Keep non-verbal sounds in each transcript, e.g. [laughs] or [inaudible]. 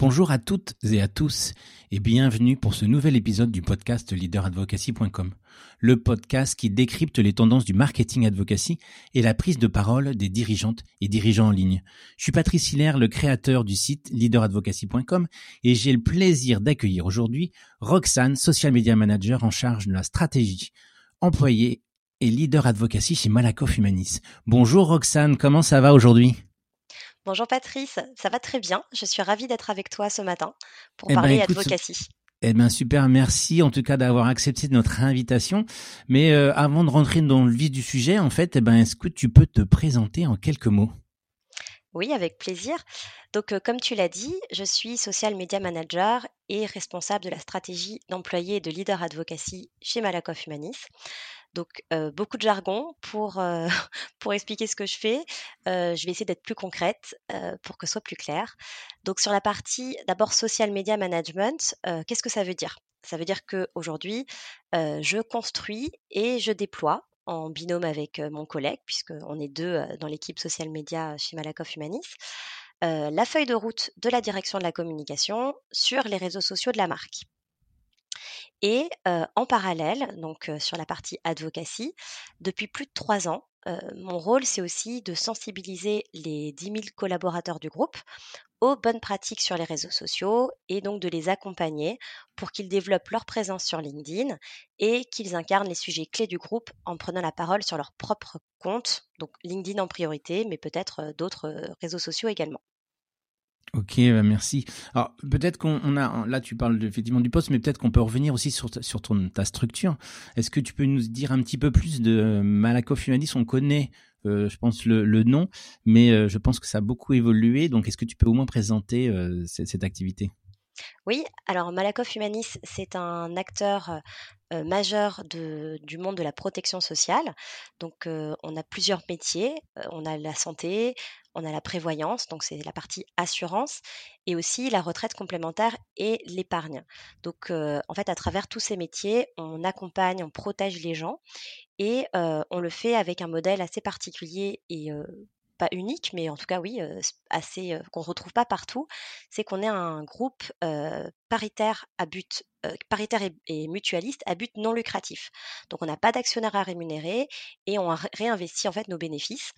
Bonjour à toutes et à tous et bienvenue pour ce nouvel épisode du podcast leaderadvocacy.com, le podcast qui décrypte les tendances du marketing advocacy et la prise de parole des dirigeantes et dirigeants en ligne. Je suis Patrice Hiller, le créateur du site leaderadvocacy.com et j'ai le plaisir d'accueillir aujourd'hui Roxane, social media manager en charge de la stratégie employée et leader advocacy chez Malakoff Humanis. Bonjour Roxane, comment ça va aujourd'hui? Bonjour Patrice, ça va très bien. Je suis ravie d'être avec toi ce matin pour eh ben, parler advocacy. Eh bien super, merci en tout cas d'avoir accepté notre invitation. Mais euh, avant de rentrer dans le vif du sujet, en fait, eh ben, est-ce que tu peux te présenter en quelques mots? Oui, avec plaisir. Donc, euh, comme tu l'as dit, je suis social media manager et responsable de la stratégie d'employés et de leader advocacy chez Malakoff Humanis. Donc, beaucoup de jargon pour, [laughs] pour expliquer ce que je fais. je vais essayer d'être plus concrète pour que ce soit plus clair. Donc, sur la partie d'abord social media management, qu'est-ce que ça veut dire? Ça veut dire qu'aujourd'hui, je construis et je déploie en binôme avec mon collègue, puisqu'on est deux dans l'équipe social media chez Malakoff Humanis, la feuille de route de la direction de la communication sur les réseaux sociaux de la marque. Et en parallèle, donc sur la partie advocacy, depuis plus de trois ans, mon rôle, c'est aussi de sensibiliser les 10 000 collaborateurs du groupe aux bonnes pratiques sur les réseaux sociaux et donc de les accompagner pour qu'ils développent leur présence sur LinkedIn et qu'ils incarnent les sujets clés du groupe en prenant la parole sur leur propre compte, donc LinkedIn en priorité, mais peut-être d'autres réseaux sociaux également. Ok, bah, merci. Alors peut-être qu'on a là tu parles effectivement du poste, mais peut-être qu'on peut revenir aussi sur ta, sur ton ta structure. Est-ce que tu peux nous dire un petit peu plus de euh, Malakoff Humanis On connaît, euh, je pense le, le, nom, mais euh, je pense que ça a beaucoup évolué. Donc est-ce que tu peux au moins présenter cette, cette, activité? Oui, alors Malakoff Humanis, c'est un acteur majeur de, du monde de la protection sociale. Donc, on a plusieurs métiers. on a la santé, on a la prévoyance, donc c'est la partie assurance, et aussi la retraite complémentaire et l'épargne. Donc, en fait, à travers tous ces métiers, on accompagne, on protège les gens, et on le fait avec un modèle assez particulier et unique, mais en tout cas oui, assez qu'on retrouve pas partout, c'est qu'on est un groupe paritaire à but paritaire et, mutualiste à but non lucratif. Donc on n'a pas d'actionnaire à rémunérer et on réinvestit en fait nos bénéfices.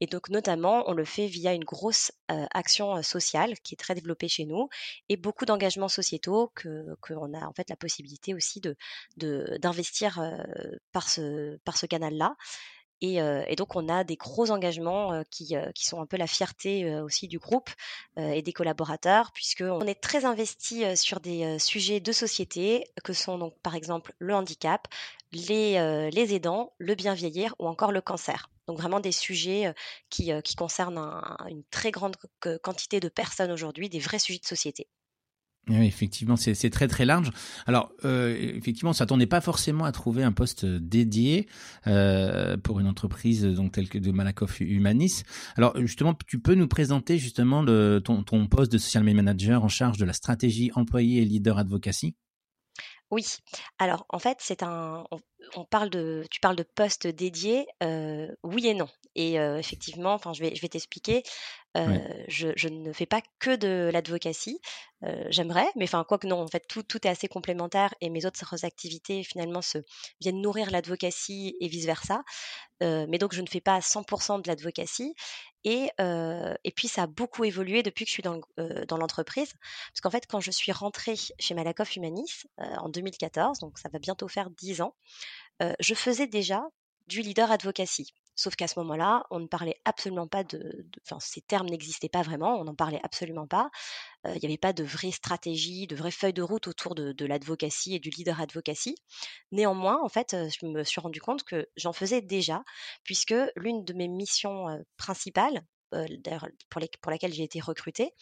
Et donc notamment on le fait via une grosse action sociale qui est très développée chez nous et beaucoup d'engagements sociétaux que qu'on a en fait la possibilité aussi de d'investir par ce canal là. Et, donc, on a des gros engagements qui, qui, sont un peu la fierté aussi du groupe et des collaborateurs, puisqu'on est très investi sur des sujets de société, que sont donc par exemple le handicap, les, les aidants, le bien vieillir ou encore le cancer. Donc vraiment des sujets qui, qui concernent une très grande quantité de personnes aujourd'hui, des vrais sujets de société. Oui, effectivement, c'est très très large. Alors, euh, effectivement, on s'attendait pas forcément à trouver un poste dédié euh, pour une entreprise donc telle que de Malakoff Humanis. Alors, justement, tu peux nous présenter justement ton, ton poste de social media manager en charge de la stratégie employé et leader advocacy? Oui. Alors, en fait, c'est un. On, parle de. Tu parles de poste dédié. Euh, oui et non. Et effectivement, enfin, je vais t'expliquer. Je, je, ne fais pas que de l'advocacy. J'aimerais, mais enfin, quoi que non, en fait, tout, est assez complémentaire et mes autres activités finalement se viennent nourrir l'advocacy et vice versa. mais donc, je ne fais pas 100% de l'advocacy. Et, puis, ça a beaucoup évolué depuis que je suis dans, dans l'entreprise. Parce qu'en fait, quand je suis rentrée chez Malakoff Humanis en 2014, donc ça va bientôt faire 10 ans, je faisais déjà du leader advocacy. Sauf qu'à ce moment-là, on ne parlait absolument pas de. Enfin, ces termes n'existaient pas vraiment, on n'en parlait absolument pas. Il n'y avait pas de vraie stratégie, de vraie feuille de route autour de, de l'advocacy et du leader advocacy. Néanmoins, en fait, je me suis rendu compte que j'en faisais déjà, puisque l'une de mes missions principales, pour, pour, laquelle j'ai été recrutée,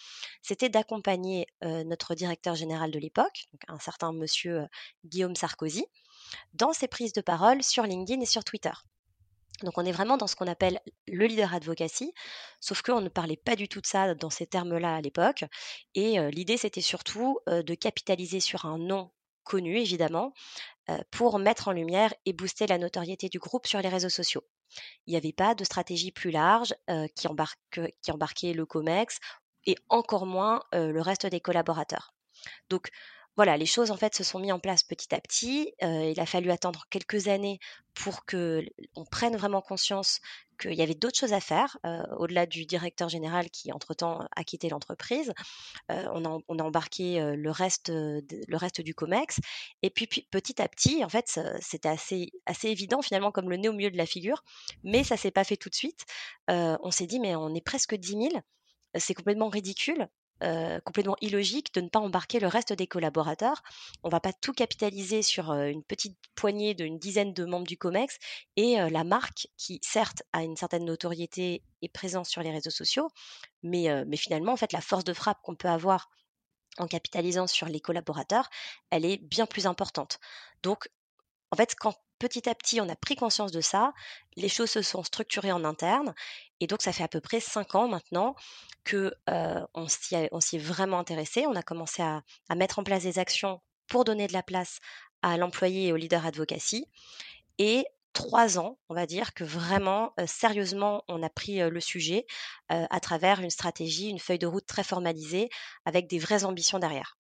c'était d'accompagner notre directeur général de l'époque, un certain monsieur Guillaume Sarkozy, dans ses prises de parole sur LinkedIn et sur Twitter. Donc on est vraiment dans ce qu'on appelle le leader advocacy, sauf qu'on ne parlait pas du tout de ça dans ces termes-là à l'époque. Et l'idée, c'était surtout de capitaliser sur un nom connu, évidemment, pour mettre en lumière et booster la notoriété du groupe sur les réseaux sociaux. Il n'y avait pas de stratégie plus large qui, qui embarquait le COMEX et encore moins le reste des collaborateurs. Donc voilà, les choses en fait se sont mises en place petit à petit. il a fallu attendre quelques années pour que on prenne vraiment conscience qu'il y avait d'autres choses à faire, au-delà du directeur général qui entre-temps a quitté l'entreprise. on, a, embarqué le, reste, le reste du COMEX. Et puis, petit à petit, en fait, c'était assez, assez évident finalement comme le nez au milieu de la figure, mais ça s'est pas fait tout de suite. on s'est dit, mais on est presque 10 000 c'est complètement ridicule. Complètement illogique de ne pas embarquer le reste des collaborateurs. On va pas tout capitaliser sur une petite poignée d'une dizaine de membres du COMEX et la marque qui certes a une certaine notoriété et présence sur les réseaux sociaux, mais, mais finalement en fait la force de frappe qu'on peut avoir en capitalisant sur les collaborateurs, elle est bien plus importante. Donc en fait, quand petit à petit on a pris conscience de ça, les choses se sont structurées en interne, et donc ça fait à peu près cinq ans maintenant que on s'y est vraiment intéressé. On a commencé à, mettre en place des actions pour donner de la place à l'employé et au leader advocacy, et trois ans, on va dire, que vraiment, sérieusement, on a pris le sujet à travers une stratégie, une feuille de route très formalisée, avec des vraies ambitions derrière.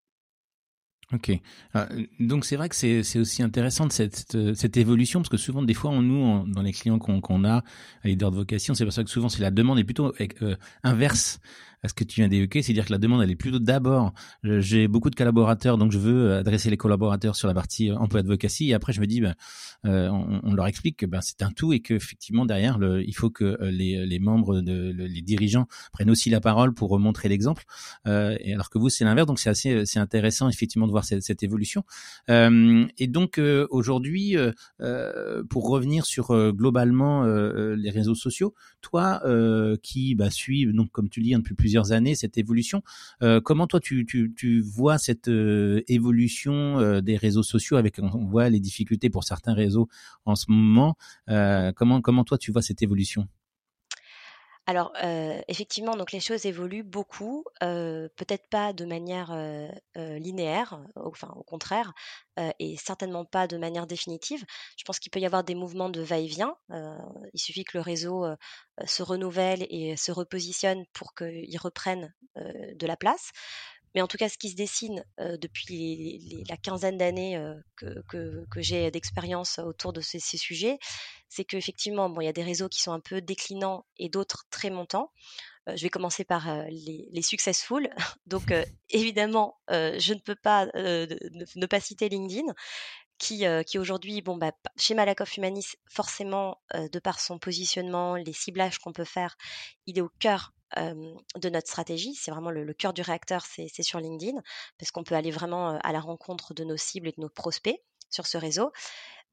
Ok. Ah, donc c'est vrai que c'est aussi intéressant de cette, cette, évolution parce que souvent des fois on nous dans les clients qu'on a à leader de vocation c'est pour ça que souvent c'est la demande est plutôt euh, inverse à ce que tu viens d'évoquer, c'est-à-dire que la demande elle est plutôt d'abord j'ai beaucoup de collaborateurs donc je veux adresser les collaborateurs sur la partie euh, emploi advocacy et après je me dis ben, euh, on, leur explique que ben, c'est un tout et que effectivement derrière il faut que euh, les, membres de les dirigeants prennent aussi la parole pour montrer l'exemple. Euh, et alors que vous c'est l'inverse donc c'est assez c'est intéressant effectivement de voir cette, évolution. Euh, et donc euh, aujourd'hui pour revenir sur globalement les réseaux sociaux toi qui bah, suis donc comme tu dis hein, depuis plusieurs années, cette évolution. Euh, comment toi tu, tu, vois cette euh, évolution euh, des réseaux sociaux avec on voit les difficultés pour certains réseaux en ce moment. comment comment toi tu vois cette évolution? Alors, effectivement, donc les choses évoluent beaucoup, peut-être pas de manière, linéaire, enfin au contraire, et certainement pas de manière définitive. Je pense qu'il peut y avoir des mouvements de va-et-vient, il suffit que le réseau, se renouvelle et se repositionne pour qu'il reprenne, de la place. Mais en tout cas, ce qui se dessine depuis la quinzaine d'années que, j'ai d'expérience autour de ces, sujets, c'est qu'effectivement, bon, il y a des réseaux qui sont un peu déclinants et d'autres très montants. je vais commencer par les, successful. [laughs] Donc, évidemment, je ne peux pas ne, pas citer LinkedIn, qui, qui aujourd'hui, bon, bah, chez Malakoff Humanis, forcément, de par son positionnement, les ciblages qu'on peut faire, il est au cœur de notre stratégie. C'est vraiment le, cœur du réacteur, c'est sur LinkedIn, parce qu'on peut aller vraiment à la rencontre de nos cibles et de nos prospects sur ce réseau.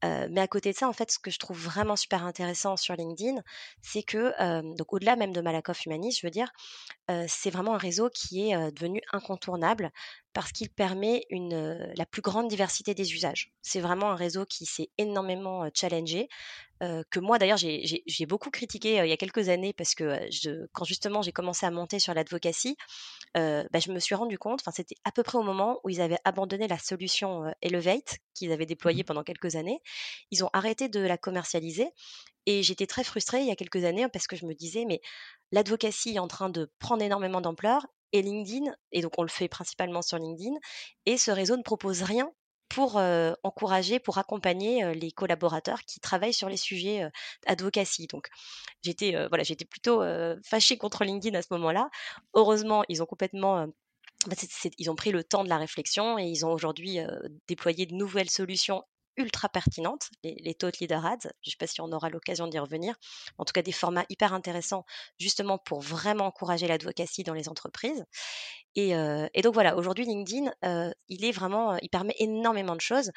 Mais à côté de ça, en fait, ce que je trouve vraiment super intéressant sur LinkedIn, c'est que, donc au-delà même de Malakoff Humanis, je veux dire, c'est vraiment un réseau qui est devenu incontournable parce qu'il permet une, la plus grande diversité des usages. C'est vraiment un réseau qui s'est énormément challengé, que moi d'ailleurs j'ai beaucoup critiqué il y a quelques années parce que je, quand justement j'ai commencé à monter sur l'advocacy, bah, je me suis rendu compte, c'était à peu près au moment où ils avaient abandonné la solution Elevate qu'ils avaient déployée mmh pendant quelques années, ils ont arrêté de la commercialiser et j'étais très frustrée il y a quelques années parce que je me disais mais l'advocacy est en train de prendre énormément d'ampleur et LinkedIn, et donc on le fait principalement sur LinkedIn, et ce réseau ne propose rien pour encourager, pour accompagner les collaborateurs qui travaillent sur les sujets advocacy. Donc j'étais voilà, j'étais plutôt fâchée contre LinkedIn à ce moment-là. Heureusement, ils ont complètement bah, ils ont pris le temps de la réflexion et ils ont aujourd'hui déployé de nouvelles solutions ultra pertinentes, les, les Leader Ads. Je ne sais pas si on aura l'occasion d'y revenir. En tout cas, des formats hyper intéressants justement pour vraiment encourager l'advocacy dans les entreprises. Et, donc voilà, aujourd'hui LinkedIn, il est vraiment, il permet énormément de choses.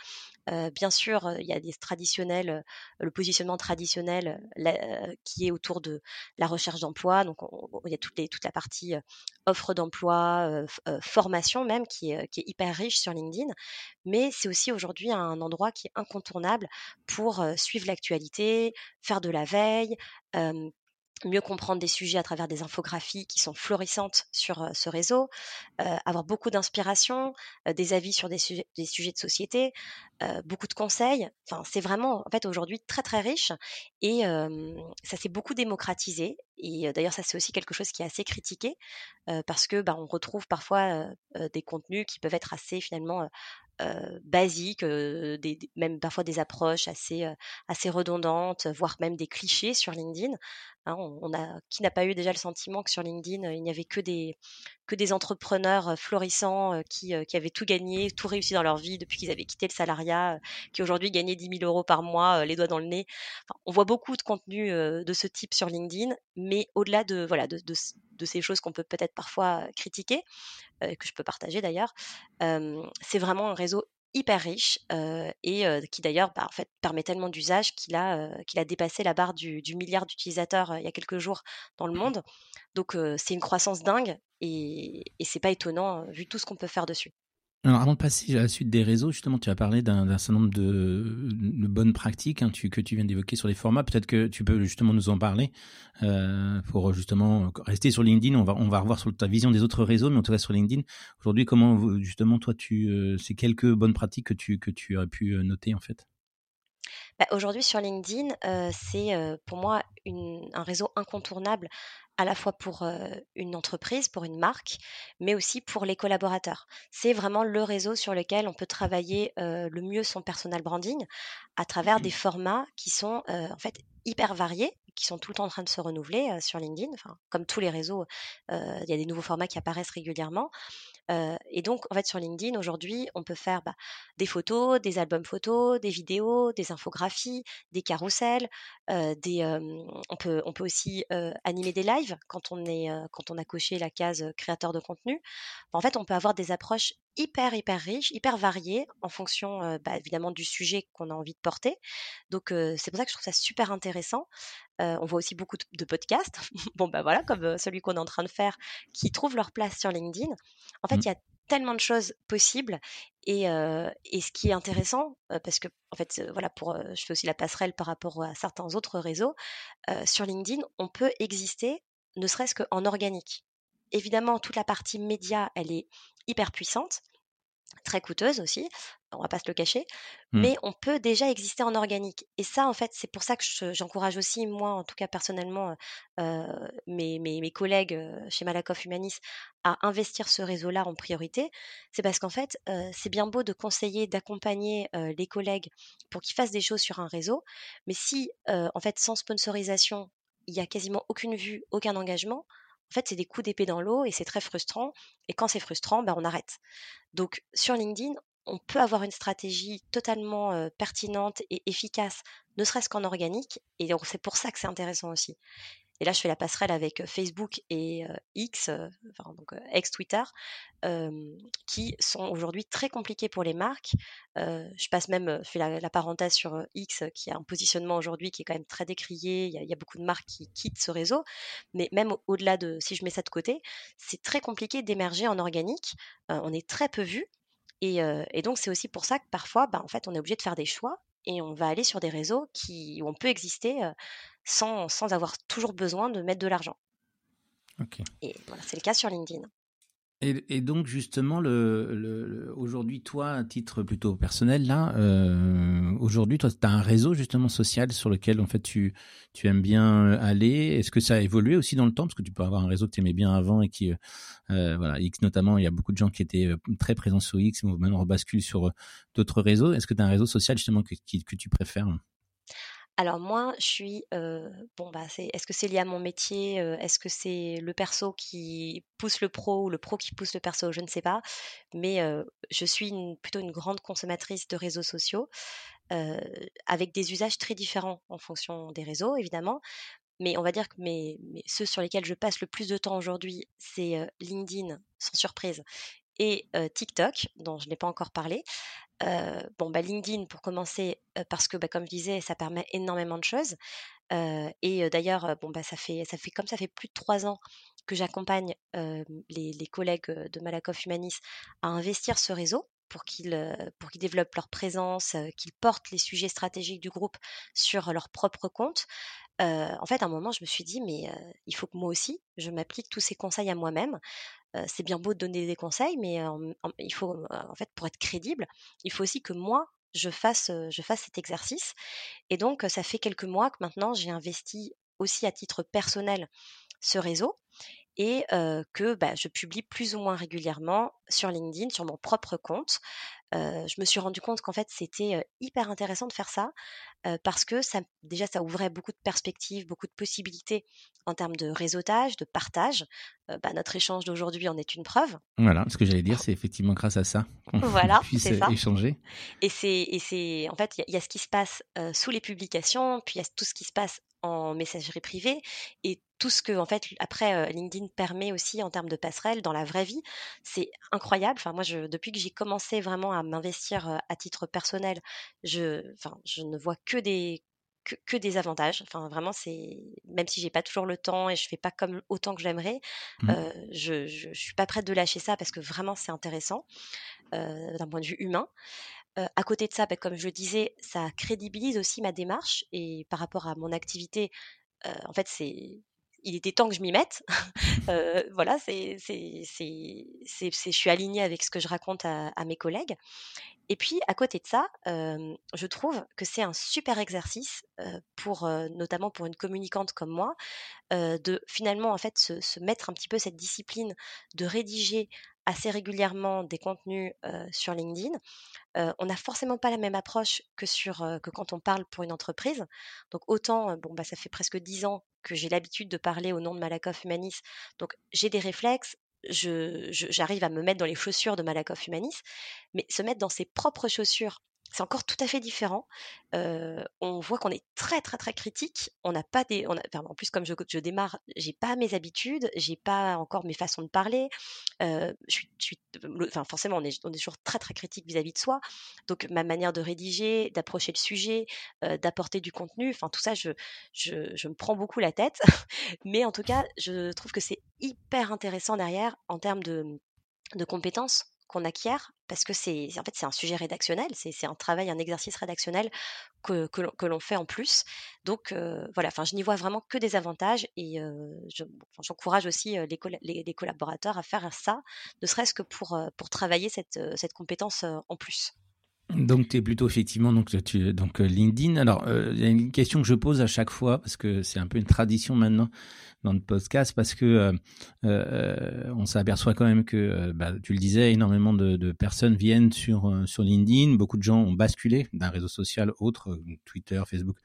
bien sûr, il y a des traditionnels, le positionnement traditionnel qui est autour de la recherche d'emploi. Donc il y a toute, toute la partie offre d'emploi, formation même qui est, qui est hyper riche sur LinkedIn. Mais c'est aussi aujourd'hui un endroit qui est incontournable pour suivre l'actualité, faire de la veille mieux comprendre des sujets à travers des infographies qui sont florissantes sur ce réseau, avoir beaucoup d'inspiration, des avis sur des, sujets, de société, beaucoup de conseils. Enfin, c'est vraiment en fait aujourd'hui très très riche et ça s'est beaucoup démocratisé. Et d'ailleurs, ça c'est aussi quelque chose qui est assez critiqué parce que bah, on retrouve parfois des contenus qui peuvent être assez finalement basiques, des, même parfois des approches assez, assez redondantes, voire même des clichés sur LinkedIn. Hein, on, a, qui n'a pas eu déjà le sentiment que sur LinkedIn, il n'y avait que des, que des entrepreneurs florissants qui, qui, avaient tout gagné, tout réussi dans leur vie depuis qu'ils avaient quitté le salariat, qui aujourd'hui gagnaient 10 000 euros par mois, les doigts dans le nez. on voit beaucoup de contenu de ce type sur LinkedIn, mais au-delà de, voilà, de, de, ces choses qu'on peut peut-être parfois critiquer, que je peux partager d'ailleurs, c'est vraiment un réseau hyper riche et qui d'ailleurs bah, en fait, permet tellement d'usage qu'il a, qu'il a dépassé la barre du, milliard d'utilisateurs il y a quelques jours dans le mmh monde. Donc c'est une croissance dingue et, et c'est pas étonnant vu tout ce qu'on peut faire dessus. Alors, avant de passer à la suite des réseaux, justement, tu as parlé d'un certain nombre de, bonnes pratiques hein, que tu viens d'évoquer sur les formats. Peut-être que tu peux justement nous en parler euh, pour justement rester sur LinkedIn. On va, on va revoir sur ta vision des autres réseaux, mais en tout cas sur LinkedIn. Aujourd'hui, comment justement toi, tu, euh, c'est quelques bonnes pratiques que tu, que tu aurais pu euh, noter en fait? Bah, Aujourd'hui, sur LinkedIn, c'est pour moi un réseau incontournable à la fois pour une entreprise, pour une marque, mais aussi pour les collaborateurs. C'est vraiment le réseau sur lequel on peut travailler le mieux son personal branding à travers des formats qui sont en fait hyper variés, qui sont tout le temps en train de se renouveler sur LinkedIn. Comme tous les réseaux, il y a des nouveaux formats qui apparaissent régulièrement et donc, en fait, sur LinkedIn, aujourd'hui, on peut faire bah, des photos, des albums photos, des vidéos, des infographies, des carousels. on, peut, on peut aussi animer des lives quand on, est, quand on a coché la case créateur de contenu. En fait, on peut avoir des approches hyper, hyper riches, hyper variées en fonction, bah, évidemment, du sujet qu'on a envie de porter. Donc, c'est pour ça que je trouve ça super intéressant. on voit aussi beaucoup de, podcasts, [laughs] bon bah voilà, comme celui qu'on est en train de faire, qui trouvent leur place sur LinkedIn. En fait, mmh. il y a tellement de choses possibles et, et ce qui est intéressant, parce que en fait, voilà, pour, je fais aussi la passerelle par rapport à certains autres réseaux, sur LinkedIn, on peut exister ne serait-ce qu'en organique. Évidemment, toute la partie média, elle est hyper puissante, très coûteuse aussi, on va pas se le cacher, mmh. mais on peut déjà exister en organique. Et ça, en fait, c'est pour ça que j'encourage aussi, moi, en tout cas personnellement, mes, mes, collègues chez Malakoff Humanis à investir ce réseau-là en priorité. C'est parce qu'en fait, c'est bien beau de conseiller, d'accompagner les collègues pour qu'ils fassent des choses sur un réseau, mais si, en fait, sans sponsorisation, il y a quasiment aucune vue, aucun engagement, en fait, c'est des coups d'épée dans l'eau et c'est très frustrant. Et quand c'est frustrant, ben, on arrête. Donc, sur LinkedIn, on peut avoir une stratégie totalement pertinente et efficace, ne serait-ce qu'en organique. Et c'est pour ça que c'est intéressant aussi. Et là, je fais la passerelle avec Facebook et X, enfin, donc ex-Twitter, qui sont aujourd'hui très compliqués pour les marques. je passe même, je fais la, parenthèse sur X, qui a un positionnement aujourd'hui qui est quand même très décrié. Il y, a, beaucoup de marques qui quittent ce réseau. Mais même au-delà de, si je mets ça de côté, c'est très compliqué d'émerger en organique. on est très peu vu. Et, donc, c'est aussi pour ça que parfois, bah, en fait, on est obligé de faire des choix et on va aller sur des réseaux qui, où on peut exister sans, sans avoir toujours besoin de mettre de l'argent. Et voilà, c'est le cas sur LinkedIn. Et, donc justement, le, aujourd'hui, toi, à titre plutôt personnel, là, euh, aujourd'hui, toi, tu as un réseau justement social sur lequel en fait tu, tu aimes bien aller. Est-ce que ça a évolué aussi dans le temps? Parce que tu peux avoir un réseau que tu aimais bien avant et qui, euh, voilà, X notamment, il y a beaucoup de gens qui étaient euh, très présents sur X, mais maintenant on rebascule sur d'autres réseaux. Est-ce que tu as un réseau social justement que, que tu préfères? Alors moi, je suis bon bah est-ce que c'est lié à mon métier Est-ce que c'est le perso qui pousse le pro ou le pro qui pousse le perso Je ne sais pas. Mais je suis plutôt une grande consommatrice de réseaux sociaux avec des usages très différents en fonction des réseaux, évidemment. Mais on va dire que ceux sur lesquels je passe le plus de temps aujourd'hui, c'est LinkedIn, sans surprise, et TikTok, dont je n'ai pas encore parlé. bah, LinkedIn pour commencer, parce que, bah, comme je disais, ça permet énormément de choses. et d'ailleurs, bon, bah, ça fait, ça fait comme ça fait plus de trois ans que j'accompagne les, collègues de Malakoff Humanis à investir ce réseau pour qu'ils pour qu'ils développent leur présence, qu'ils portent les sujets stratégiques du groupe sur leur propre compte. En fait, à un moment, je me suis dit: «Mais il faut que moi aussi, je m'applique tous ces conseils à moi-même». c'est bien beau de donner des conseils, mais il faut, en fait, pour être crédible, il faut aussi que moi, je fasse, je fasse cet exercice. Et donc, ça fait quelques mois que maintenant, j'ai investi aussi à titre personnel ce réseau et que bah, je publie plus ou moins régulièrement sur LinkedIn, sur mon propre compte. je me suis rendu compte qu'en fait, c'était hyper intéressant de faire ça parce que ça, déjà, ça ouvrait beaucoup de perspectives, beaucoup de possibilités en termes de réseautage, de partage. Bah, notre échange d'aujourd'hui en est une preuve. Voilà, ce que j'allais dire, c'est effectivement grâce à ça qu'on [laughs] voilà, puisse échanger. Et c'est, en fait, il y, y, a ce qui se passe sous les publications, puis il y a tout ce qui se passe en messagerie privée et tout ce que en fait après LinkedIn permet aussi en termes de passerelle dans la vraie vie, c'est incroyable. Enfin moi je, depuis que j'ai commencé vraiment à m'investir à titre personnel, je enfin je ne vois que des que, des avantages. Enfin, vraiment, c'est même si j'ai pas toujours le temps et je fais pas comme autant que j'aimerais, mmh. je, je, suis pas prête de lâcher ça parce que vraiment c'est intéressant d'un point de vue humain à côté de ça, bah, comme je le disais, ça crédibilise aussi ma démarche et par rapport à mon activité, en fait, c'est il était temps que je m'y mette. [laughs] voilà, c'est, c'est, c'est, je suis alignée avec ce que je raconte à, mes collègues. Et puis, à côté de ça, je trouve que c'est un super exercice pour, notamment pour une communicante comme moi, de finalement en fait se, mettre un petit peu cette discipline de rédiger assez régulièrement des contenus sur LinkedIn. on n'a forcément pas la même approche que, sur, que quand on parle pour une entreprise. Donc autant, bon, bah, ça fait presque dix ans que j'ai l'habitude de parler au nom de Malakoff Humanis. Donc j'ai des réflexes, j'arrive à me mettre dans les chaussures de Malakoff Humanis, mais se mettre dans ses propres chaussures c'est encore tout à fait différent. on voit qu'on est très très très critique. On n'a pas des, on en plus comme je, je démarre, j'ai pas mes habitudes, j'ai pas encore mes façons de parler. enfin forcément on est, on toujours très très critique vis-à-vis de soi. Donc ma manière de rédiger, d'approcher le sujet, d'apporter du contenu, enfin tout ça, je, me prends beaucoup la tête. [laughs] Mais en tout cas, je trouve que c'est hyper intéressant derrière en termes de compétences qu'on acquiert parce que c'est en fait c'est un sujet rédactionnel, c'est un travail, un exercice rédactionnel que, que l'on fait en plus. Donc voilà, enfin je n'y vois vraiment que des avantages et j'encourage aussi les, les, collaborateurs à faire ça, ne serait-ce que pour, pour travailler cette, cette compétence en plus. Donc tu es plutôt effectivement donc donc LinkedIn. Alors il y a une question que je pose à chaque fois parce que c'est un peu une tradition maintenant dans le podcast parce que euh, euh, on s'aperçoit quand même que, euh, bah, tu le disais, énormément de, personnes viennent sur LinkedIn. Beaucoup de gens ont basculé d'un réseau social autre, Twitter, Facebook,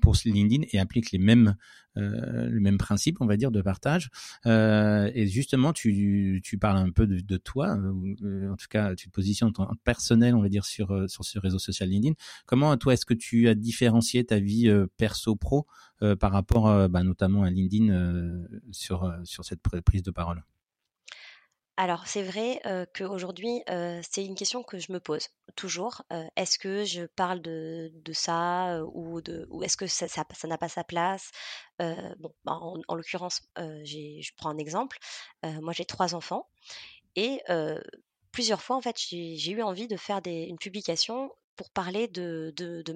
pour LinkedIn et appliquent les mêmes le même principe, on va dire, de partage. et justement, tu, tu parles un peu de, de toi, en tout cas, tu te positionnes en personnel, on va dire, sur sur ce réseau social LinkedIn. Comment toi, est-ce que tu as différencié ta vie perso pro euh, par rapport euh, bah, notamment à LinkedIn euh, sur, sur cette prise de parole? Alors c'est vrai qu'aujourd'hui, c'est une question que je me pose toujours. est-ce que je parle de, ça ou, est-ce que ça n'a pas sa place bah, en, en l'occurrence, je prends un exemple. moi j'ai trois enfants et plusieurs fois en fait j'ai eu envie de faire une publication pour parler de, de, de,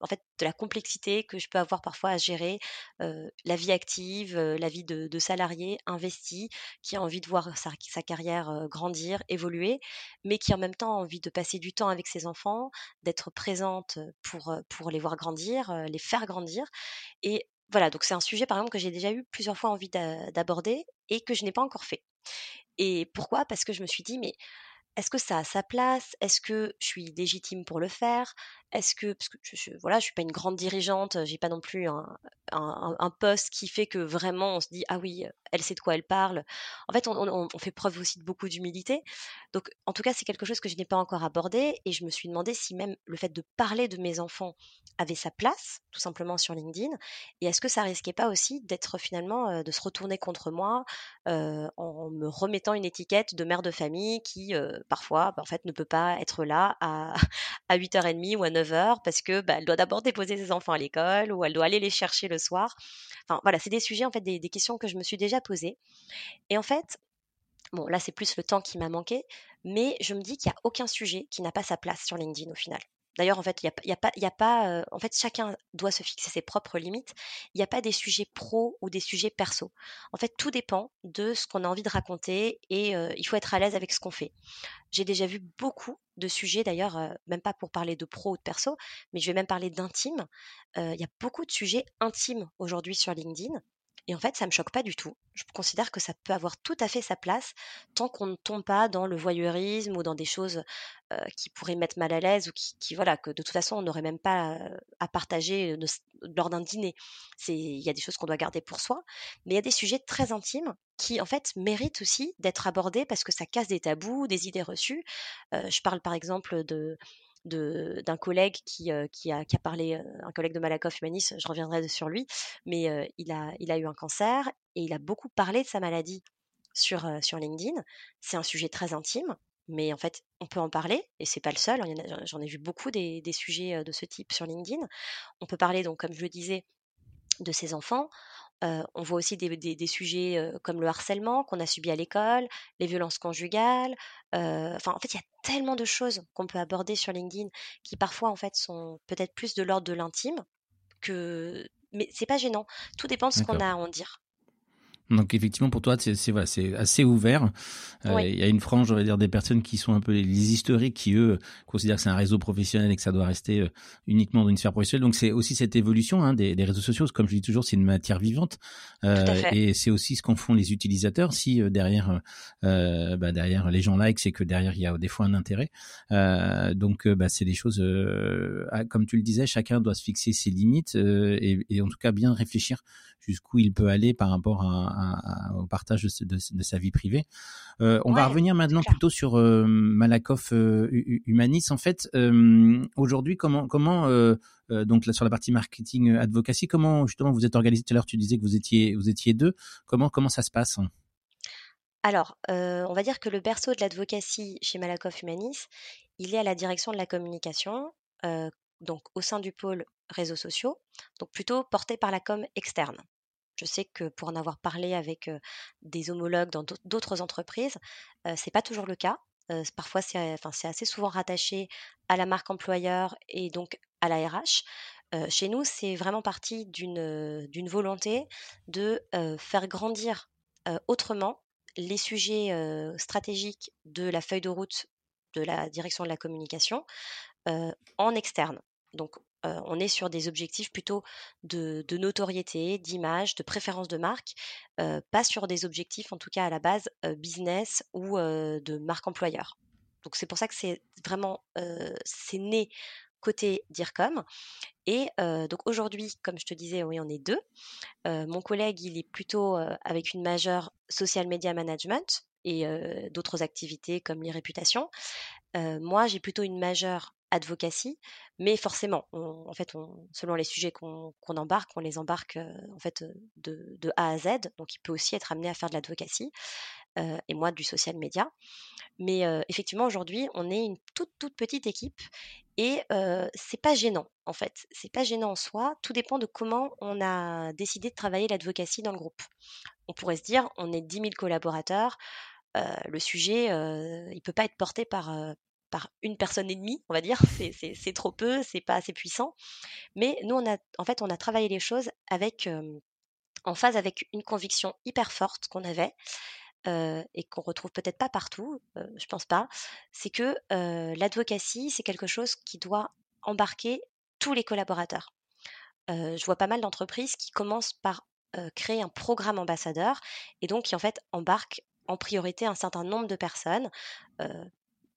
en fait, de la complexité que je peux avoir parfois à gérer la vie active, la vie de, de, salarié investi, qui a envie de voir sa, sa carrière grandir, évoluer, mais qui en même temps a envie de passer du temps avec ses enfants, d'être présente pour, pour les voir grandir, les faire grandir. Et voilà, donc c'est un sujet par exemple que j'ai déjà eu plusieurs fois envie d'aborder et que je n'ai pas encore fait. Et pourquoi? Parce que je me suis dit, mais est-ce que ça a sa place? Est-ce que je suis légitime pour le faire? Est-ce que parce que je, voilà, je suis pas une grande dirigeante, j'ai pas non plus un, poste qui fait que vraiment on se dit ah oui, elle sait de quoi elle parle. En fait, on, fait preuve aussi de beaucoup d'humilité. Donc, en tout cas, c'est quelque chose que je n'ai pas encore abordé et je me suis demandé si même le fait de parler de mes enfants avait sa place, tout simplement sur LinkedIn. Et est-ce que ça risquait pas aussi d'être finalement de se retourner contre moi en me remettant une étiquette de mère de famille qui parfois, bah, en fait, ne peut pas être là à, [laughs] à 8h30 ou à 9h parce que bah, elle doit d'abord déposer ses enfants à l'école ou elle doit aller les chercher le soir. Enfin, voilà, c'est des sujets, en fait, des, questions que je me suis déjà posées. Et en fait, bon, là, c'est plus le temps qui m'a manqué, mais je me dis qu'il n'y a aucun sujet qui n'a pas sa place sur LinkedIn au final. D'ailleurs, en fait, il y a, a, pas, y a pas en fait, chacun doit se fixer ses propres limites. Il n'y a pas des sujets pro ou des sujets perso. En fait, tout dépend de ce qu'on a envie de raconter et il faut être à l'aise avec ce qu'on fait. J'ai déjà vu beaucoup de sujets, d'ailleurs, euh, même pas pour parler de pro ou de perso, mais je vais même parler d'intime. Il y a beaucoup de sujets intimes aujourd'hui sur LinkedIn et en fait, ça me choque pas du tout. Je considère que ça peut avoir tout à fait sa place tant qu'on ne tombe pas dans le voyeurisme ou dans des choses qui pourraient mettre mal à l'aise ou qui, voilà, que de toute façon on n'aurait même pas à partager lors d'un dîner. Il y a des choses qu'on doit garder pour soi, mais il y a des sujets très intimes qui en fait méritent aussi d'être abordés parce que ça casse des tabous, des idées reçues. je parle par exemple de d'un collègue qui, qui, a, qui, a, parlé, un collègue de Malakoff Humanis, je reviendrai sur lui, mais il, a, il a eu un cancer et il a beaucoup parlé de sa maladie sur, sur LinkedIn. C'est un sujet très intime, mais en fait, on peut en parler, et c'est pas le seul. J'en ai vu beaucoup des, des, sujets de ce type sur LinkedIn. On peut parler, donc, comme je le disais, de ses enfants on voit aussi des, sujets comme le harcèlement qu'on a subi à l'école, les violences conjugales. enfin, en fait, il y a tellement de choses qu'on peut aborder sur LinkedIn qui parfois, en fait, sont peut-être plus de l'ordre de l'intime que. Mais c'est pas gênant. Tout dépend de ce qu'on a à en dire. Donc effectivement pour toi c'est voilà, c'est assez ouvert. Euh, il y a une frange on va dire des personnes qui sont un peu les, historiques qui eux considèrent que c'est un réseau professionnel et que ça doit rester euh, uniquement dans une sphère professionnelle. Donc c'est aussi cette évolution hein, des, des, réseaux sociaux. Comme je dis toujours c'est une matière vivante euh, et c'est aussi ce qu'en font les utilisateurs. Si euh, derrière euh, bah, derrière les gens like c'est que derrière il y a des fois un intérêt. donc bah, c'est des choses comme tu le disais chacun doit se fixer ses limites et, et en tout cas bien réfléchir jusqu'où il peut aller par rapport à, au partage de, sa vie privée. Euh, on va revenir maintenant plutôt sur euh, Malakoff euh, Humanis. En fait, aujourd'hui, comment, comment donc là, sur la partie marketing advocacy, comment justement vous êtes organisé? Tout à l'heure, tu disais que vous étiez, vous étiez deux. Comment, comment ça se passe? Alors, on va dire que le berceau de l'advocacy chez Malakoff Humanis, il est à la direction de la communication, donc au sein du pôle réseaux sociaux, donc plutôt porté par la com externe. Je sais que pour en avoir parlé avec des homologues dans d'autres entreprises, c'est pas toujours le cas. parfois, c'est assez souvent rattaché à la marque employeur et donc à la RH. chez nous, c'est vraiment parti d'une volonté de faire grandir autrement les sujets stratégiques de la feuille de route de la direction de la communication en externe. Donc, on est sur des objectifs plutôt de, notoriété, d'image, de préférence de marque, pas sur des objectifs, en tout cas à la base, business ou de marque employeur. Donc c'est pour ça que c'est vraiment, c'est né côté DIRCOM. Et donc aujourd'hui, comme je te disais, oui, on est deux. mon collègue, il est plutôt avec une majeure social media management et d'autres activités comme les réputations. moi, j'ai plutôt une majeure advocacy, mais forcément, en fait, selon les sujets qu'on embarque, on les embarque en fait de, A à Z. Donc, il peut aussi être amené à faire de l'advocacy et moi du social media. Mais effectivement, aujourd'hui, on est une toute toute petite équipe et c'est pas gênant en fait. C'est pas gênant en soi. Tout dépend de comment on a décidé de travailler l'advocacy dans le groupe. On pourrait se dire, on est 10 000 collaborateurs. le sujet, il peut pas être porté par, par une personne et demie, on va dire. C'est trop peu, c'est pas assez puissant. Mais nous, on a, en fait, on a travaillé les choses avec, en phase avec une conviction hyper forte qu'on avait. et qu'on retrouve peut-être pas partout, je pense pas, c'est que l'advocacy, c'est quelque chose qui doit embarquer tous les collaborateurs. je vois pas mal d'entreprises qui commencent par créer un programme ambassadeur et donc qui en fait embarquent en priorité un certain nombre de personnes,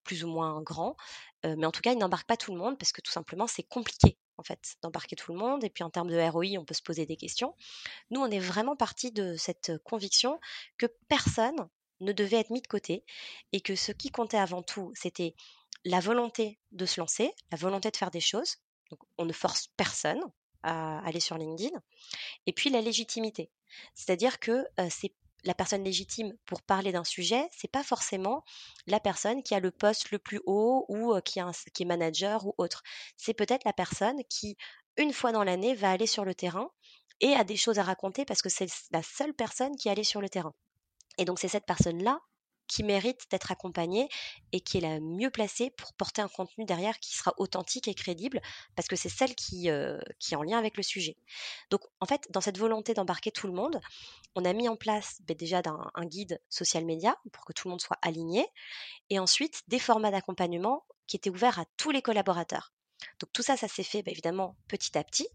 plus ou moins grand. mais en tout cas, il n'embarque pas tout le monde parce que tout simplement, c'est compliqué en fait d'embarquer tout le monde. Et puis en termes de ROI, on peut se poser des questions. Nous, on est vraiment parti de cette conviction que personne ne devait être mis de côté et que ce qui comptait avant tout, c'était la volonté de se lancer, la volonté de faire des choses. On ne force personne à aller sur LinkedIn. Et puis la légitimité. C'est-à-dire que c'est la personne légitime pour parler d'un sujet, c'est pas forcément la personne qui a le poste le plus haut ou qui, est manager ou autre. C'est peut-être la personne qui, une fois dans l'année, va aller sur le terrain et a des choses à raconter parce que c'est la seule personne qui est allée sur le terrain. Et donc c'est cette personne-là qui mérite d'être accompagnée et qui est la mieux placée pour porter un contenu derrière qui sera authentique et crédible, parce que c'est celle qui, euh, est en lien avec le sujet. Donc, en fait, dans cette volonté d'embarquer tout le monde, on a mis en place ben, déjà un, guide social média pour que tout le monde soit aligné, et ensuite des formats d'accompagnement qui étaient ouverts à tous les collaborateurs. Donc tout ça, ça s'est fait ben, évidemment petit à petit.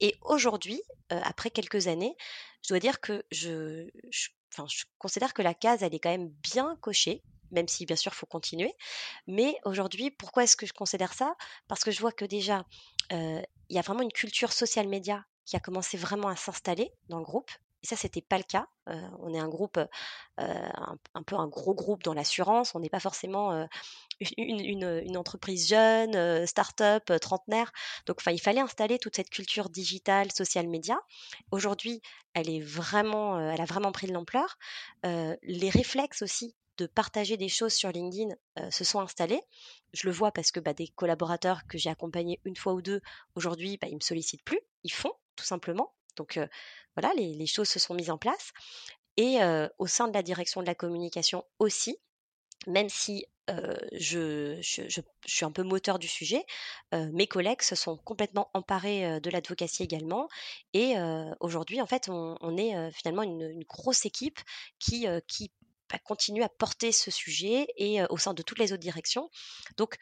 Et aujourd'hui, après quelques années, je dois dire que je, je considère que la case, elle est quand même bien cochée même si bien sûr il faut continuer. Mais aujourd'hui, pourquoi est-ce que je considère ça? Parce que je vois que déjà, il y a vraiment une culture social média qui a commencé vraiment à s'installer dans le groupe. Et ça, c'était pas le cas. on est un groupe, un, peu un gros groupe dans l'assurance. On n'est pas forcément [laughs] une, entreprise jeune, start-up, trentenaire. Donc, il fallait installer toute cette culture digitale, social média. Aujourd'hui, elle est vraiment, elle a vraiment pris de l'ampleur. les réflexes aussi de partager des choses sur LinkedIn se sont installés. Je le vois parce que bah, des collaborateurs que j'ai accompagnés une fois ou deux, aujourd'hui, bah, ils me sollicitent plus, ils font tout simplement. Donc voilà, les, choses se sont mises en place. Et au sein de la direction de la communication aussi, même si je, suis un peu moteur du sujet, mes collègues se sont complètement emparés de l'advocatie également. Et aujourd'hui, en fait, on, est finalement une, grosse équipe qui, qui continue à porter ce sujet et au sein de toutes les autres directions. Donc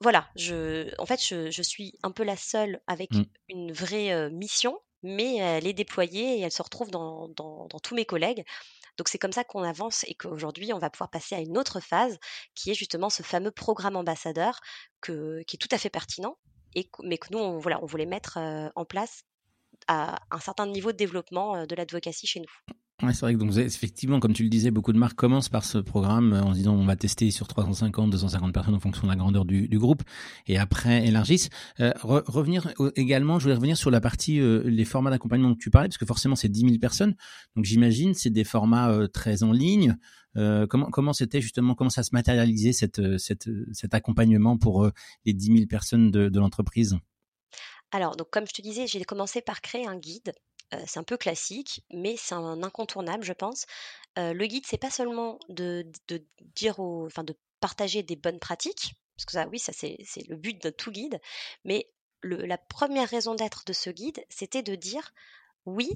voilà, je, en fait, je, suis un peu la seule avec mmh. une vraie mission, mais elle est déployée et elle se retrouve dans, tous mes collègues. Donc c'est comme ça qu'on avance et qu'aujourd'hui on va pouvoir passer à une autre phase qui est justement ce fameux programme ambassadeur qui est tout à fait pertinent, et, mais que nous on, on voulait mettre en place à un certain niveau de développement de l'advocacy chez nous. Ouais, c'est vrai que donc effectivement, comme tu le disais, beaucoup de marques commencent par ce programme euh, en se disant on va tester sur 350, 250 personnes en fonction de la grandeur du, groupe, et après élargissent. Euh, revenir également, je voulais revenir sur la partie euh, les formats d'accompagnement dont tu parlais, parce que forcément c'est 10 000 personnes, donc j'imagine c'est des formats très en ligne. comment comment c'était justement comment ça se matérialisait cette, cet accompagnement pour les 10 000 personnes de, de l'entreprise? Alors donc comme je te disais, j'ai commencé par créer un guide c'est un peu classique, mais c'est un incontournable, je pense. le guide, c'est pas seulement de, dire de partager des bonnes pratiques, parce que ça, oui, ça c'est le but de tout guide. Mais la première raison d'être de ce guide, c'était de dire oui,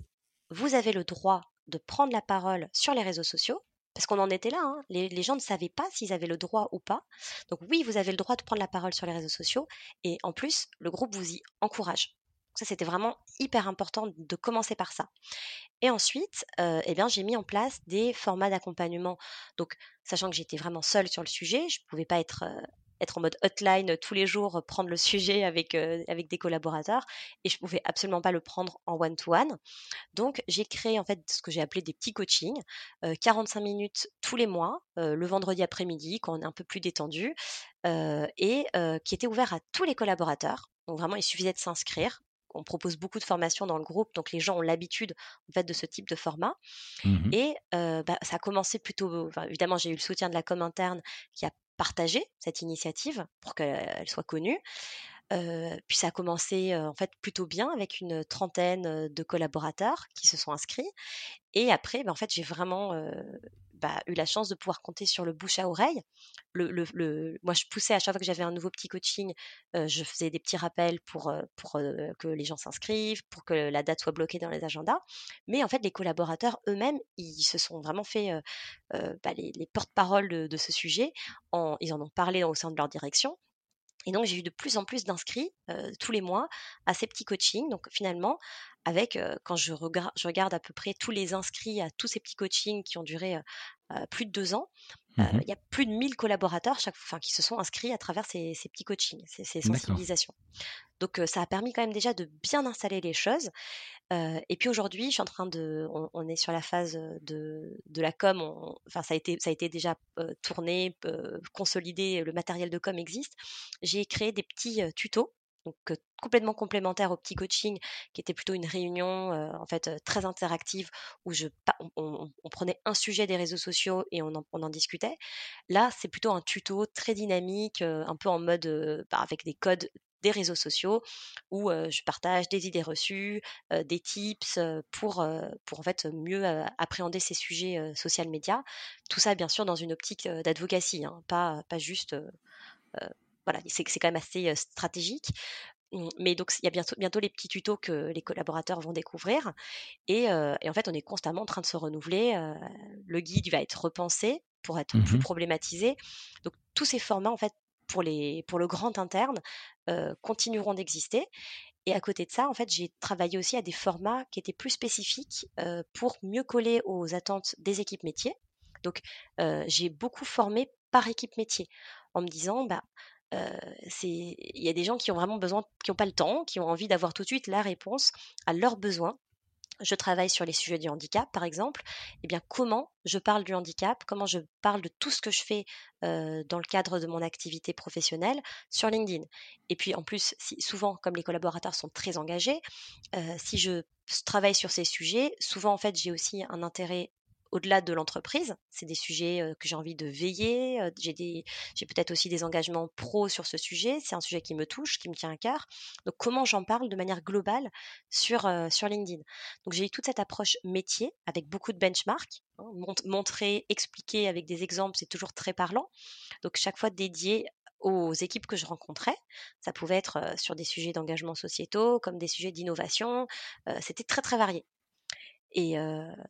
vous avez le droit de prendre la parole sur les réseaux sociaux, parce qu'on en était là, hein. les, les, gens ne savaient pas s'ils avaient le droit ou pas. Donc oui, vous avez le droit de prendre la parole sur les réseaux sociaux, et en plus, le groupe vous y encourage. Ça, c'était vraiment hyper important de commencer par ça. Et ensuite, eh bien, j'ai mis en place des formats d'accompagnement. Donc, sachant que j'étais vraiment seule sur le sujet, je ne pouvais pas être, être en mode hotline tous les jours, prendre le sujet avec, avec des collaborateurs, et je ne pouvais absolument pas le prendre en one-to-one. Donc, j'ai créé en fait ce que j'ai appelé des petits coachings, 45 minutes tous les mois, le vendredi après-midi, quand on est un peu plus détendu, et qui étaient ouverts à tous les collaborateurs. Donc, vraiment, il suffisait de s'inscrire on propose beaucoup de formations dans le groupe, donc les gens ont l'habitude en fait de ce type de format. Mmh et bah, ça a commencé plutôt. évidemment, j'ai eu le soutien de la com interne qui a partagé cette initiative pour qu'elle soit connue. puis ça a commencé en fait plutôt bien avec une trentaine de collaborateurs qui se sont inscrits. Et après, bah, en fait, j'ai vraiment bah, eu la chance de pouvoir compter sur le bouche à oreille. Le, moi, je poussais à chaque fois que j'avais un nouveau petit coaching, je faisais des petits rappels pour, pour que les gens s'inscrivent, pour que la date soit bloquée dans les agendas. Mais en fait, les collaborateurs eux-mêmes, ils se sont vraiment fait bah, les, porte-parole de, de, ce sujet. En, ils en ont parlé au sein de leur direction. Et donc, j'ai eu de plus en plus d'inscrits tous les mois à ces petits coachings. Donc, finalement, avec, quand je, je, regarde à peu près tous les inscrits à tous ces petits coachings qui ont duré plus de deux ans, mmh il y a plus de 1000 collaborateurs chaque, enfin, qui se sont inscrits à travers ces, petits coachings, ces, ces sensibilisations. Donc ça a permis quand même déjà de bien installer les choses. et puis aujourd'hui, je suis en train de, on, est sur la phase de, de la com. enfin, ça a été, ça a été déjà tourné, consolidé. Le matériel de com existe. J'ai créé des petits tutos donc complètement complémentaire au petit coaching, qui était plutôt une réunion en fait très interactive où je, on, prenait un sujet des réseaux sociaux et on en, discutait. Là, c'est plutôt un tuto très dynamique, un peu en mode bah, avec des codes des réseaux sociaux où je partage des idées reçues, des tips pour, pour en fait mieux appréhender ces sujets social media. Tout ça, bien sûr, dans une optique d'advocacy, hein, pas, pas juste. Voilà, c'est quand même assez stratégique. Mmh, mais donc, il y a bientôt, bientôt les petits tutos que les collaborateurs vont découvrir. Et, et en fait, on est constamment en train de se renouveler. le guide va être repensé pour être plus mmh problématisé. Donc, tous ces formats, en fait, pour, les, pour le grand interne, continueront d'exister. Et à côté de ça, en fait, j'ai travaillé aussi à des formats qui étaient plus spécifiques pour mieux coller aux attentes des équipes métiers. Donc, j'ai beaucoup formé par équipe métier en me disant, bah, il y a des gens qui ont vraiment besoin, qui n'ont pas le temps, qui ont envie d'avoir tout de suite la réponse à leurs besoins. Je travaille sur les sujets du handicap, par exemple. Eh bien, comment je parle du handicap Comment je parle de tout ce que je fais dans le cadre de mon activité professionnelle sur LinkedIn Et puis, en plus, si, souvent, comme les collaborateurs sont très engagés, si je travaille sur ces sujets, souvent, en fait, j'ai aussi un intérêt au-delà de l'entreprise. C'est des sujets que j'ai envie de veiller. J'ai, peut-être aussi des engagements pro sur ce sujet. C'est un sujet qui me touche, qui me tient à cœur. Donc, comment j'en parle de manière globale sur, sur LinkedIn? Donc, j'ai eu toute cette approche métier avec beaucoup de benchmarks. Hein, montrer, expliquer avec des exemples, c'est toujours très parlant. Donc, chaque fois dédié aux équipes que je rencontrais. Ça pouvait être sur des sujets d'engagement sociétaux, comme des sujets d'innovation. C'était très, très varié. Et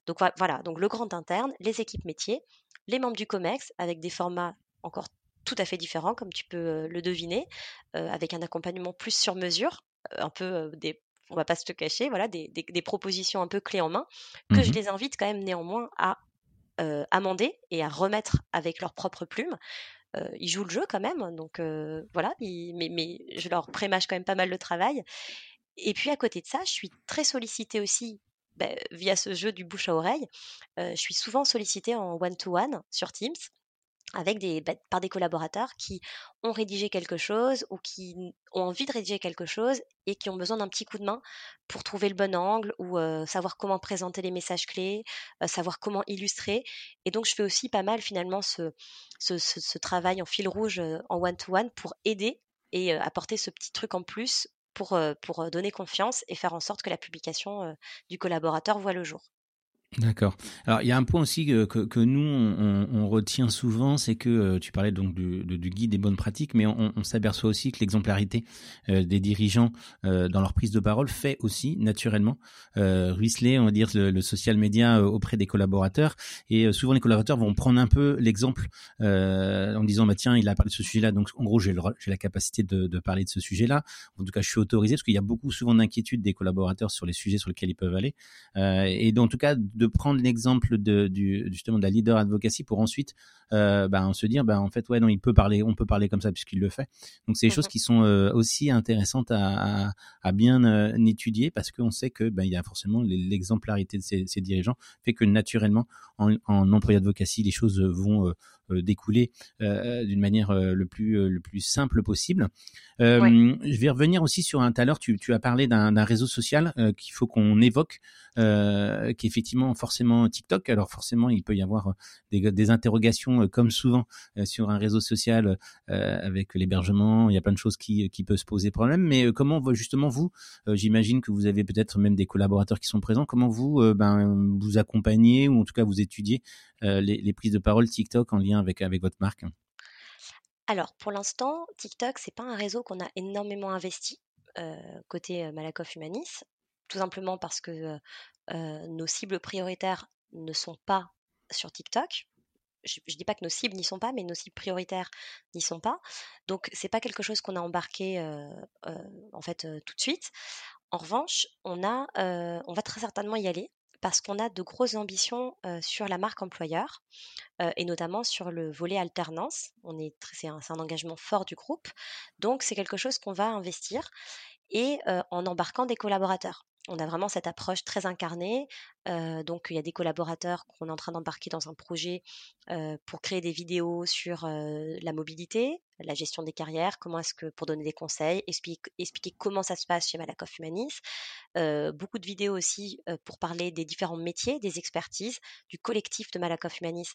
donc voilà, donc le grand interne, les équipes métiers, les membres du COMEX avec des formats encore tout à fait différents, comme tu peux le deviner, avec un accompagnement plus sur mesure, un peu des, on va pas se le cacher, voilà, des, des, propositions un peu clés en main, que je mmh les invite quand même néanmoins à amender et à remettre avec leur propre plume. ils jouent le jeu quand même, donc voilà, mais, mais je leur prémâche quand même pas mal le travail. Et puis à côté de ça, je suis très sollicitée aussi bah, via ce jeu du bouche à oreille, je suis souvent sollicitée en one-to-one sur Teams avec des, bah, par des collaborateurs qui ont rédigé quelque chose ou qui ont envie de rédiger quelque chose et qui ont besoin d'un petit coup de main pour trouver le bon angle ou savoir comment présenter les messages clés, savoir comment illustrer. Et donc, je fais aussi pas mal finalement ce, ce, ce travail en fil rouge en one-to-one pour aider et apporter ce petit truc en plus pour, donner confiance et faire en sorte que la publication du collaborateur voit le jour. D'accord. Alors il y a un point aussi que, que, nous on, retient souvent, c'est que euh, tu parlais donc du, du, guide des bonnes pratiques, mais on, s'aperçoit aussi que l'exemplarité euh, des dirigeants euh, dans leur prise de parole fait aussi naturellement ruisseler, on va dire, le, social media auprès des collaborateurs. Et souvent les collaborateurs vont prendre un peu l'exemple en disant bah tiens il a parlé de ce sujet-là, donc en gros j'ai la capacité de, parler de ce sujet-là. En tout cas je suis autorisé parce qu'il y a beaucoup souvent d'inquiétudes des collaborateurs sur les sujets sur lesquels ils peuvent aller. et donc, en tout cas de prendre l'exemple de, du, justement de la leader advocacy pour ensuite euh, ben, se dire ben en fait ouais non il peut parler on peut parler comme ça puisqu'il le fait. Donc c'est des choses qui sont euh, aussi intéressantes à, à, bien euh, étudier parce qu'on sait que ben il y a forcément l'exemplarité de ces, ces, dirigeants fait que naturellement en, en employé advocacy les choses vont découler euh, d'une manière euh, le plus le plus simple possible. Je vais revenir aussi sur un tout à l'heure. Tu, tu as parlé d'un réseau social qu'il faut qu'on évoque, qui est effectivement forcément TikTok. Alors forcément, il peut y avoir des, des interrogations comme souvent sur un réseau social avec l'hébergement. Il y a plein de choses qui qui peuvent se poser problème. Mais comment justement vous, j'imagine que vous avez peut-être même des collaborateurs qui sont présents. Comment vous ben vous accompagnez ou en tout cas vous étudiez les, les prises de parole TikTok en lien avec, votre marque? Alors, pour l'instant, TikTok, c'est pas un réseau qu'on a énormément investi côté Malakoff Humanis, tout simplement parce que nos cibles prioritaires ne sont pas sur TikTok. Je, ne dis pas que nos cibles n'y sont pas, mais nos cibles prioritaires n'y sont pas. Donc, c'est pas quelque chose qu'on a embarqué en fait tout de suite. En revanche, on va très certainement y aller parce qu'on a de grosses ambitions sur la marque employeur et notamment sur le volet alternance. C'est, un, un, engagement fort du groupe, donc c'est quelque chose qu'on va investir et en embarquant des collaborateurs on a vraiment cette approche très incarnée. donc, il y a des collaborateurs qu'on est en train d'embarquer dans un projet pour créer des vidéos sur la mobilité, la gestion des carrières, comment est-ce que, pour donner des conseils, expliquer, comment ça se passe chez Malakoff Humanis. beaucoup de vidéos aussi pour parler des différents métiers, des expertises, du collectif de Malakoff Humanis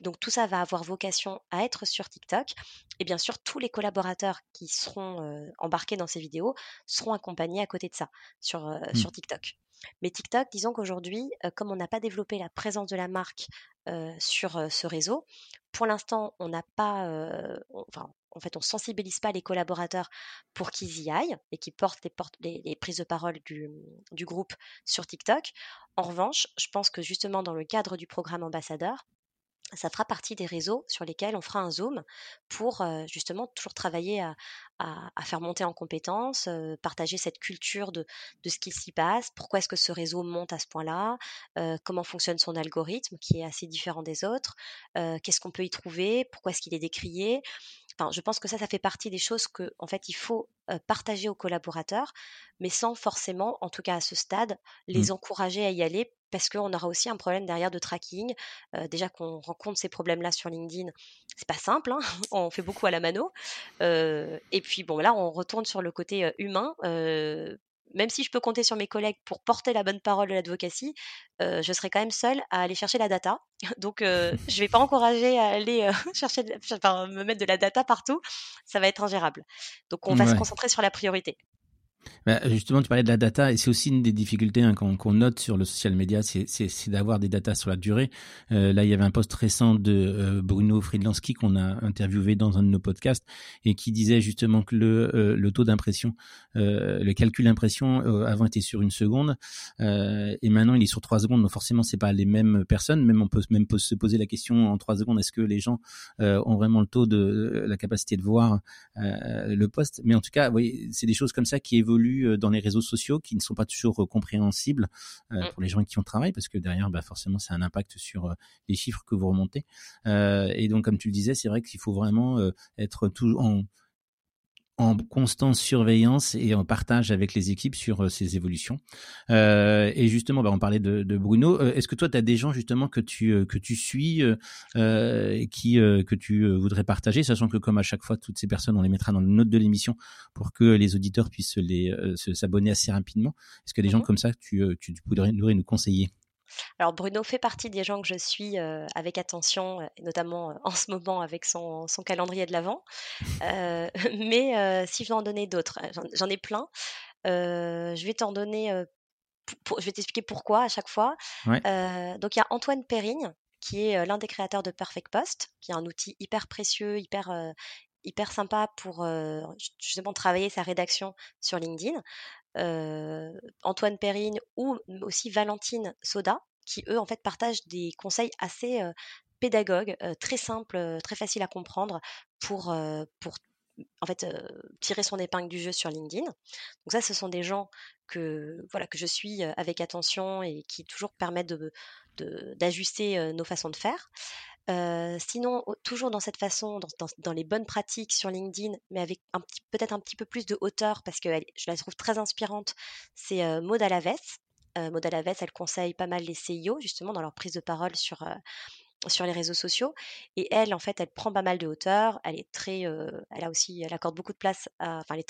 Donc tout ça va avoir vocation à être sur TikTok. Et bien sûr, tous les collaborateurs qui seront embarqués dans ces vidéos seront accompagnés à côté de ça sur, mmh. sur TikTok. Mais TikTok, disons qu'aujourd'hui, comme on n'a pas développé la présence de la marque sur ce réseau, pour l'instant, on n'a pas, enfin, en fait, on sensibilise pas les collaborateurs pour qu'ils y aillent et qu'ils portent les, les, prises de parole du, du, groupe sur TikTok. En revanche, je pense que justement dans le cadre du programme ambassadeur, ça fera partie des réseaux sur lesquels on fera un zoom pour justement toujours travailler à, faire monter en compétences, partager cette culture de, ce qui s'y passe, pourquoi est-ce que ce réseau monte à ce point-là, comment fonctionne son algorithme qui est assez différent des autres, qu'est-ce qu'on peut y trouver, pourquoi est-ce qu'il est décrié. Enfin, je pense que ça, ça fait partie des choses que, en fait, il faut partager aux collaborateurs, mais sans forcément, en tout cas à ce stade, les mmh. encourager à y aller parce qu'on aura aussi un problème derrière de tracking. déjà qu'on rencontre ces problèmes-là sur LinkedIn, c'est pas simple, hein [laughs] on fait beaucoup à la mano. et puis bon, là, on retourne sur le côté humain. Même si je peux compter sur mes collègues pour porter la bonne parole de l'advocacy, je serai quand même seule à aller chercher la data. [laughs] Donc, [laughs] je vais pas encourager à aller [laughs] chercher, enfin, me mettre de la data partout. Ça va être ingérable. Donc, on va se concentrer sur la priorité. Bah, justement, tu parlais de la data et c'est aussi une des difficultés hein, qu'on note sur le social media, c'est d'avoir des datas sur la durée. Euh, là, il y avait un post récent de euh, Bruno Friedlanski qu'on a interviewé dans un de nos podcasts et qui disait justement que le, euh, taux d'impression, le calcul d'impression avant était sur une seconde et maintenant il est sur trois secondes. Donc forcément, c'est pas les mêmes personnes. Même on peut même se poser la question en trois secondes est-ce que les gens ont vraiment le taux de la capacité de voir le post Mais en tout cas, oui, c'est des choses comme ça qui évoluent évoluent dans les réseaux sociaux qui ne sont pas toujours compréhensibles mmh. pour les gens qui ont travaillé parce que derrière, bah, forcément, c'est un impact sur les chiffres que vous remontez. et donc, comme tu le disais, c'est vrai qu'il faut vraiment être toujours en en constante surveillance et en partage avec les équipes sur euh, ces évolutions. Euh, et justement, bah, on parlait de, de Bruno. Euh, est-ce que toi, tu as des gens justement que tu euh, que tu suis euh, qui que tu voudrais partager, sachant que comme à chaque fois, toutes ces personnes, on les mettra dans le note de l'émission pour que les auditeurs puissent les s'abonner assez rapidement. Est-ce qu'il y a des gens mmh comme ça que tu, tu pourrais nous conseiller? Alors Bruno fait partie des gens que je suis avec attention, notamment [laughs] en ce moment avec son, calendrier de l'Avent. [laughs] mais si je veux en donner d'autres, j'en ai plein. je vais t'en donner, je vais t'expliquer pourquoi à chaque fois. donc il y a Antoine Perrigne, qui est l'un des créateurs de Perfect Post, qui est un outil hyper précieux, hyper hyper sympa pour justement travailler sa rédaction sur LinkedIn. Antoine Perrine ou aussi Valentine Soda, qui eux en fait partagent des conseils assez pédagogues, très simples, très faciles à comprendre pour, pour en fait tirer son épingle du jeu sur LinkedIn. Donc ça, ce sont des gens que voilà que je suis avec attention et qui toujours permettent de d'ajuster nos façons de faire sinon, toujours dans cette façon, dans, les bonnes pratiques sur LinkedIn, mais avec peut-être un petit peu plus de hauteur, parce que je la trouve très inspirante, c'est euh, Maud Alaves. Maud Alaves, elle conseille pas mal les CIO, justement, dans leur prise de parole sur, sur les réseaux sociaux. Et elle, en fait, elle prend pas mal de hauteur. Elle est très, elle a aussi, elle accorde beaucoup de place, enfin, elle est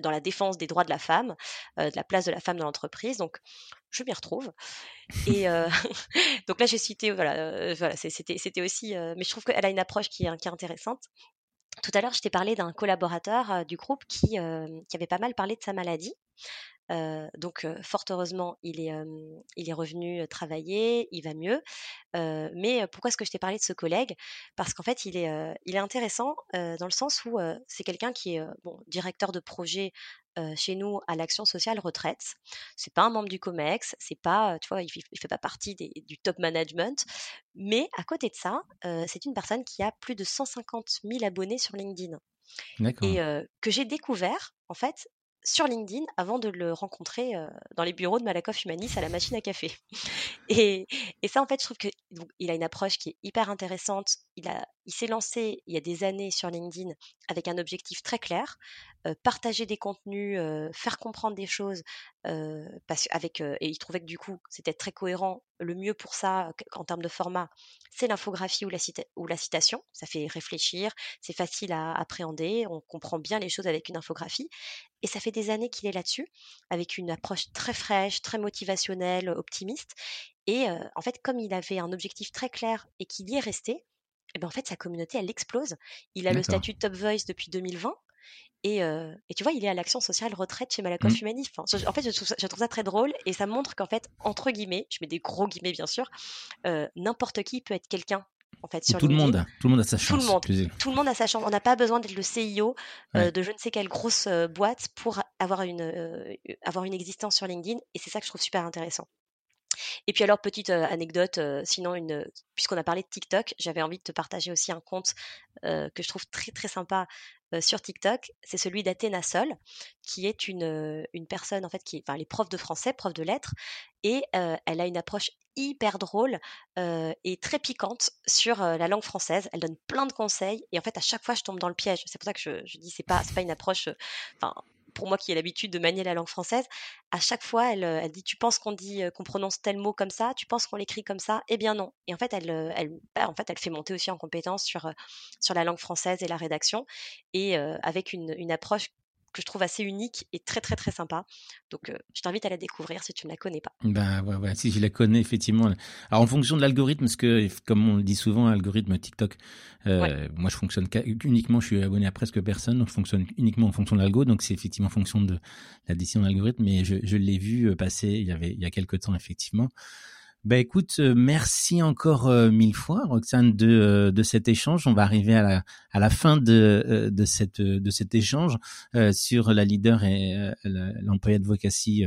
dans la défense des droits de la femme, de la place de la femme dans l'entreprise. Donc, je m'y retrouve. [laughs] Et [laughs] donc là, j'ai cité, voilà, voilà c'était aussi, mais je trouve qu'elle a une approche qui est, qui est intéressante. Tout à l'heure, je t'ai parlé d'un collaborateur du groupe qui, qui avait pas mal parlé de sa maladie donc, fort heureusement, il est, il est revenu travailler, il va mieux. mais pourquoi est-ce que je t'ai parlé de ce collègue? Parce qu'en fait, il est, il est intéressant dans le sens où c'est quelqu'un qui est bon, directeur de projet chez nous à l'action sociale retraite. C'est pas un membre du Comex, c'est pas, tu vois, il, il fait pas partie du top management. Mais à côté de ça, c'est une personne qui a plus de 150 000 abonnés sur LinkedIn. Et que j'ai découvert, en fait, sur LinkedIn avant de le rencontrer dans les bureaux de Malakoff Humanis à la machine à café. [laughs] Et, ça, en fait, je trouve qu'il a une approche qui est hyper intéressante. Il, il s'est lancé il y a des années sur LinkedIn avec un objectif très clair, partager des contenus, faire comprendre des choses, parce, avec, et il trouvait que du coup, c'était très cohérent. Le mieux pour ça, en termes de format, c'est l'infographie ou la, ou la citation. Ça fait réfléchir, c'est facile à appréhender, on comprend bien les choses avec une infographie. Et ça fait des années qu'il est là-dessus, avec une approche très fraîche, très motivationnelle, optimiste. Et en fait, comme il avait un objectif très clair et qu'il y est resté, et ben en fait, sa communauté, elle explose. Il a le statut de Top Voice depuis 2020. Et, et, tu vois, il est à l'action sociale retraite chez Malakoff mmh. Humanif. en fait, je trouve, ça, je trouve, ça, très drôle et ça montre qu'en fait, entre guillemets, je mets des gros guillemets bien sûr, n'importe qui peut être quelqu'un. En fait, sur tout le monde, tout le monde a sa chance. Tout le monde, tout le monde a sa chance. On n'a pas besoin d'être le CIO de je ne sais quelle grosse boîte pour avoir une, avoir une existence sur LinkedIn. Et c'est ça que je trouve super intéressant. Et puis alors, petite anecdote, sinon, une, puisqu'on a parlé de TikTok, j'avais envie de te partager aussi un compte que je trouve très très sympa sur TikTok. C'est celui d'Athéna Sol, qui est une, une personne, en fait, qui enfin, elle est prof de français, prof de lettres, et elle a une approche hyper drôle et très piquante sur la langue française. Elle donne plein de conseils et en fait à chaque fois je tombe dans le piège. C'est pour ça que je, dis c'est pas c'est pas une approche. Pour moi qui ai l'habitude de manier la langue française, à chaque fois, elle, elle dit Tu penses qu'on dit qu'on prononce tel mot comme ça? Tu penses qu'on l'écrit comme ça? Eh bien non. Et en fait, elle, elle, bah, fait, monter aussi en compétence sur, la langue française et la rédaction, et avec une approche que je trouve assez unique et très très très sympa. Donc je t'invite à la découvrir si tu ne la connais pas. Ben ouais, ouais, si je la connais effectivement. Alors en fonction de l'algorithme, parce que comme on le dit souvent, l'algorithme TikTok, euh, moi je fonctionne uniquement, je suis abonné à presque personne, donc je fonctionne uniquement en fonction de l'algo, donc c'est effectivement en fonction de la décision de l'algorithme. Mais je, je l'ai vu passer il y avait il y a quelques temps effectivement. Ben écoute, euh, merci encore euh, mille fois, Roxane, de, euh, de cet échange. On va arriver à la, à la fin de, de, cette, de cet échange sur la leader et l'employé advocacy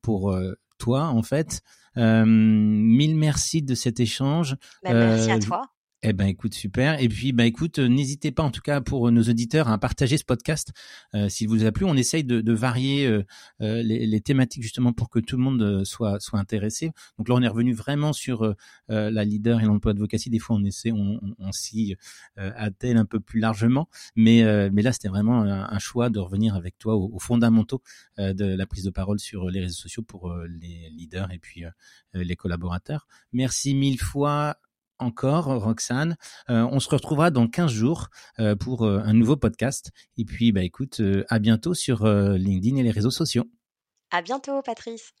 pour toi, en fait. mille merci de cet échange. Ben, merci à toi. Eh ben écoute super. Et puis bah écoute euh, n'hésitez pas en tout cas pour nos auditeurs à partager ce podcast euh, s'il vous a plu. On essaye de, de varier euh, euh les, les, thématiques justement pour que tout le monde euh, soit soit intéressé. Donc là on est revenu vraiment sur la leader et l'emploi advocacy. Des fois on essaie on, on, on s'y attelle un peu plus largement. Mais mais là c'était vraiment un, choix de revenir avec toi aux, aux fondamentaux de la prise de parole sur les réseaux sociaux pour les leaders et puis les collaborateurs. Merci mille fois encore, Roxane. Euh, on se retrouvera dans 15 jours euh, pour euh, un nouveau podcast. Et puis, bah, écoute, à bientôt sur LinkedIn et les réseaux sociaux. À bientôt, Patrice.